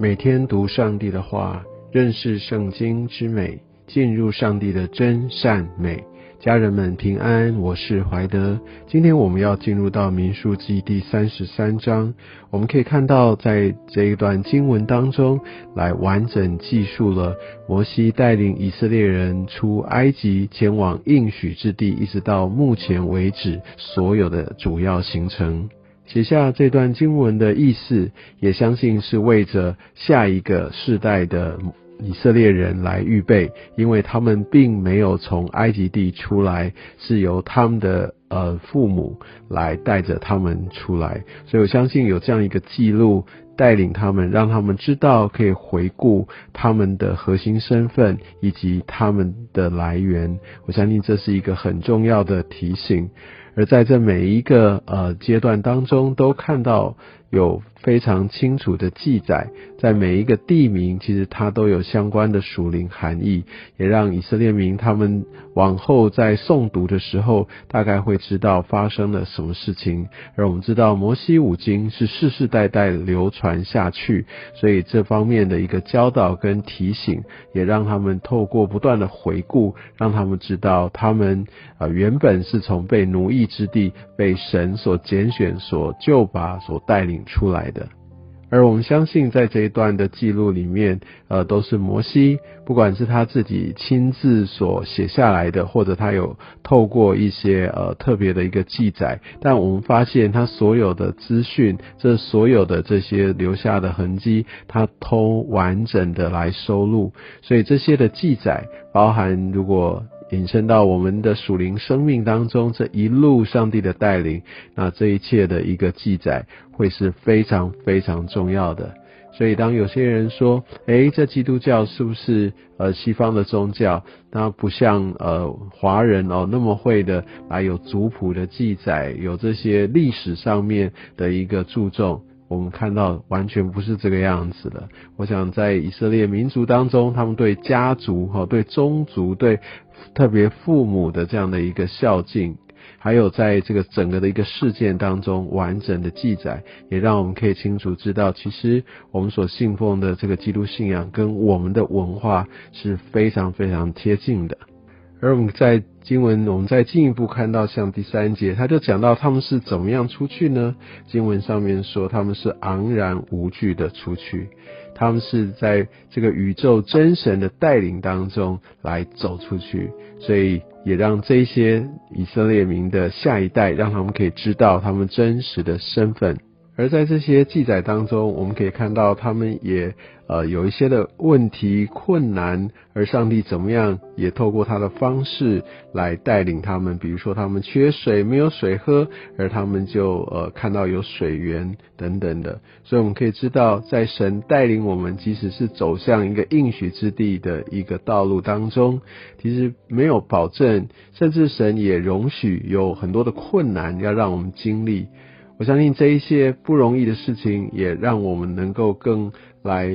每天读上帝的话，认识圣经之美，进入上帝的真善美。家人们平安，我是怀德。今天我们要进入到民数记第三十三章，我们可以看到在这一段经文当中，来完整记述了摩西带领以色列人出埃及，前往应许之地，一直到目前为止所有的主要行程。写下这段经文的意思，也相信是为着下一个世代的以色列人来预备，因为他们并没有从埃及地出来，是由他们的呃父母来带着他们出来，所以我相信有这样一个记录，带领他们，让他们知道可以回顾他们的核心身份以及他们的来源。我相信这是一个很重要的提醒。而在这每一个呃阶段当中，都看到有非常清楚的记载，在每一个地名，其实它都有相关的属灵含义，也让以色列民他们往后在诵读的时候，大概会知道发生了什么事情。而我们知道摩西五经是世世代代流传下去，所以这方面的一个教导跟提醒，也让他们透过不断的回顾，让他们知道他们啊原本是从被奴役。之地被神所拣选、所救拔、所带领出来的，而我们相信，在这一段的记录里面，呃，都是摩西，不管是他自己亲自所写下来的，或者他有透过一些呃特别的一个记载，但我们发现他所有的资讯，这所有的这些留下的痕迹，他都完整的来收录，所以这些的记载，包含如果。引申到我们的属灵生命当中，这一路上帝的带领，那这一切的一个记载会是非常非常重要的。所以，当有些人说：“诶，这基督教是不是呃西方的宗教？那不像呃华人哦那么会的来有族谱的记载，有这些历史上面的一个注重。”我们看到完全不是这个样子的。我想在以色列民族当中，他们对家族、哈对宗族、对特别父母的这样的一个孝敬，还有在这个整个的一个事件当中完整的记载，也让我们可以清楚知道，其实我们所信奉的这个基督信仰跟我们的文化是非常非常贴近的。而我们在经文，我们再进一步看到，像第三节，他就讲到他们是怎么样出去呢？经文上面说，他们是昂然无惧的出去，他们是在这个宇宙真神的带领当中来走出去，所以也让这些以色列民的下一代，让他们可以知道他们真实的身份。而在这些记载当中，我们可以看到他们也呃有一些的问题困难，而上帝怎么样也透过他的方式来带领他们，比如说他们缺水没有水喝，而他们就呃看到有水源等等的，所以我们可以知道，在神带领我们，即使是走向一个应许之地的一个道路当中，其实没有保证，甚至神也容许有很多的困难要让我们经历。我相信这一些不容易的事情，也让我们能够更来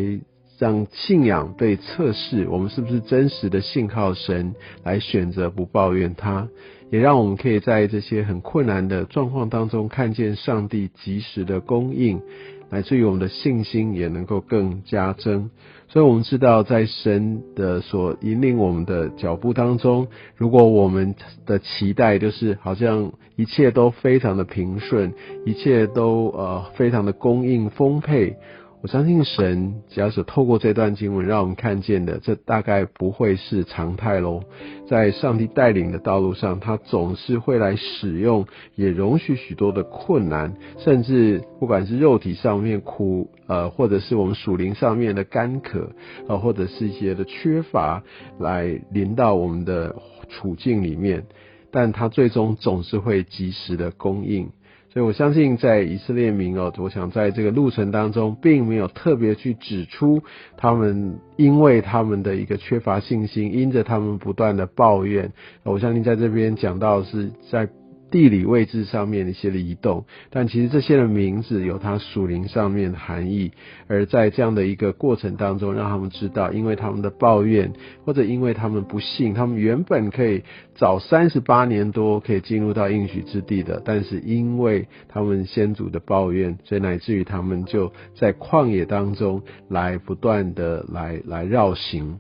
让信仰被测试，我们是不是真实的信靠神，来选择不抱怨他，也让我们可以在这些很困难的状况当中，看见上帝及时的供应。来自于我们的信心也能够更加增，所以我们知道，在神的所引领我们的脚步当中，如果我们的期待就是好像一切都非常的平顺，一切都呃非常的供应丰沛。我相信神，假使透过这段经文让我们看见的，这大概不会是常态喽。在上帝带领的道路上，他总是会来使用，也容许许多的困难，甚至不管是肉体上面苦，呃，或者是我们属灵上面的干渴，呃，或者是一些的缺乏，来临到我们的处境里面，但他最终总是会及时的供应。所以我相信，在以色列民哦，我想在这个路程当中，并没有特别去指出他们因为他们的一个缺乏信心，因着他们不断的抱怨。我相信在这边讲到是在地理位置上面的一些的移动，但其实这些的名字有它属灵上面的含义。而在这样的一个过程当中，让他们知道，因为他们的抱怨，或者因为他们不信，他们原本可以早三十八年多可以进入到应许之地的，但是因为他们先祖的抱怨，所以乃至于他们就在旷野当中来不断的来来绕行。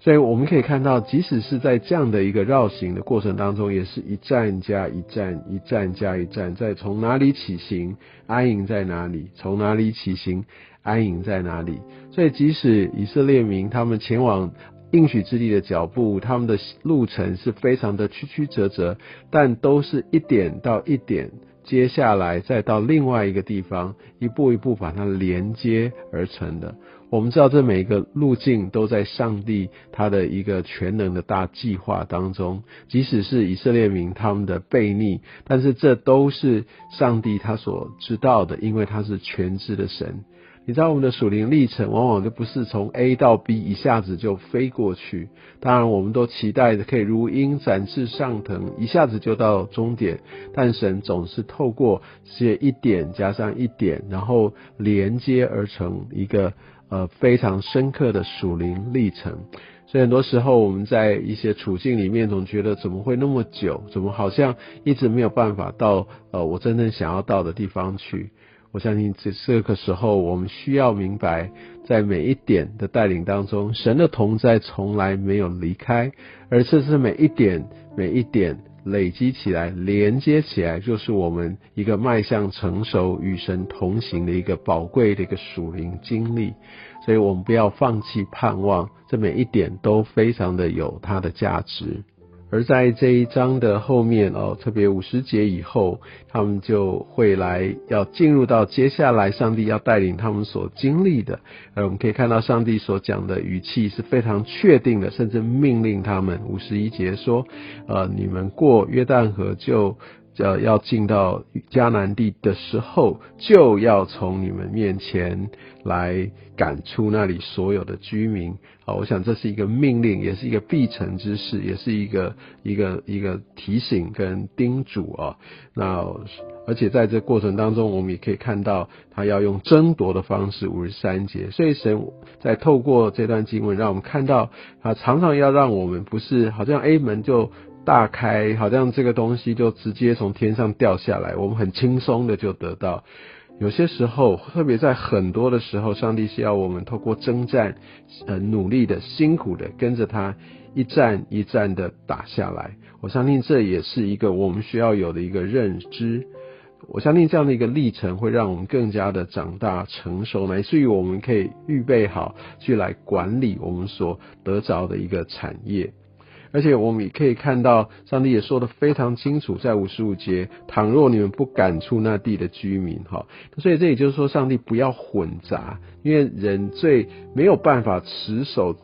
所以我们可以看到，即使是在这样的一个绕行的过程当中，也是一站加一站，一站加一站，在从哪里起行，安营在哪里；从哪里起行，安营在哪里。所以，即使以色列民他们前往应许之地的脚步，他们的路程是非常的曲曲折折，但都是一点到一点，接下来再到另外一个地方，一步一步把它连接而成的。我们知道，这每一个路径都在上帝他的一个全能的大计划当中。即使是以色列民他们的悖逆，但是这都是上帝他所知道的，因为他是全知的神。你知道，我们的属灵历程往往就不是从 A 到 B 一下子就飞过去。当然，我们都期待着可以如鹰展翅上腾，一下子就到终点。但神总是透过这一点加上一点，然后连接而成一个。呃，非常深刻的属灵历程，所以很多时候我们在一些处境里面，总觉得怎么会那么久？怎么好像一直没有办法到呃我真正想要到的地方去？我相信这这个时候，我们需要明白，在每一点的带领当中，神的同在从来没有离开，而这是每一点每一点。累积起来，连接起来，就是我们一个迈向成熟、与神同行的一个宝贵的一个属灵经历。所以，我们不要放弃盼望，这每一点都非常的有它的价值。而在这一章的后面哦，特别五十节以后，他们就会来要进入到接下来上帝要带领他们所经历的。而我们可以看到上帝所讲的语气是非常确定的，甚至命令他们五十一节说：呃，你们过约旦河就。要，要进到迦南地的时候，就要从你们面前来赶出那里所有的居民。好，我想这是一个命令，也是一个必成之事，也是一个一个一个提醒跟叮嘱啊。那而且在这过程当中，我们也可以看到他要用争夺的方式，五十三节。所以神在透过这段经文，让我们看到他常常要让我们不是好像 A 门就。大开，好像这个东西就直接从天上掉下来，我们很轻松的就得到。有些时候，特别在很多的时候，上帝是要我们透过征战，呃，努力的、辛苦的，跟着他一战一战的打下来。我相信这也是一个我们需要有的一个认知。我相信这样的一个历程会让我们更加的长大成熟，乃至于我们可以预备好去来管理我们所得着的一个产业。而且我们也可以看到，上帝也说的非常清楚，在五十五节，倘若你们不赶出那地的居民，哈，所以这也就是说，上帝不要混杂，因为人最没有办法持守。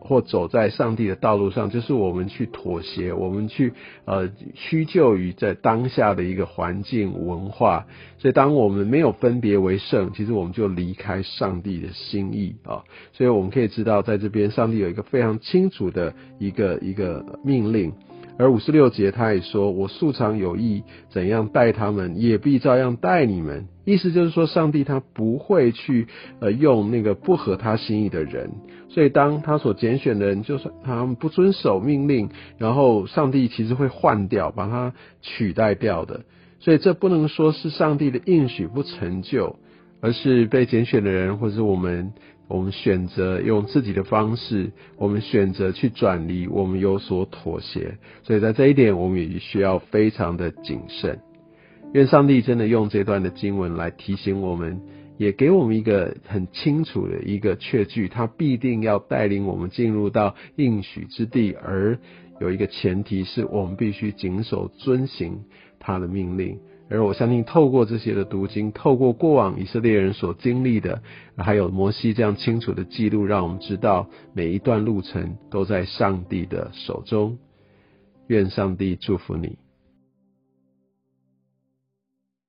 或走在上帝的道路上，就是我们去妥协，我们去呃屈就于在当下的一个环境文化。所以，当我们没有分别为圣，其实我们就离开上帝的心意啊。所以，我们可以知道，在这边上帝有一个非常清楚的一个一个命令。而五十六节他也说：“我素常有意怎样待他们，也必照样待你们。”意思就是说，上帝他不会去呃用那个不合他心意的人。所以，当他所拣选的人，就算他们不遵守命令，然后上帝其实会换掉，把他取代掉的。所以，这不能说是上帝的应许不成就，而是被拣选的人，或者我们。我们选择用自己的方式，我们选择去转离，我们有所妥协，所以在这一点，我们也需要非常的谨慎。愿上帝真的用这段的经文来提醒我们，也给我们一个很清楚的一个确据，他必定要带领我们进入到应许之地，而有一个前提是我们必须谨守遵行他的命令。而我相信，透过这些的读经，透过过往以色列人所经历的，还有摩西这样清楚的记录，让我们知道每一段路程都在上帝的手中。愿上帝祝福你。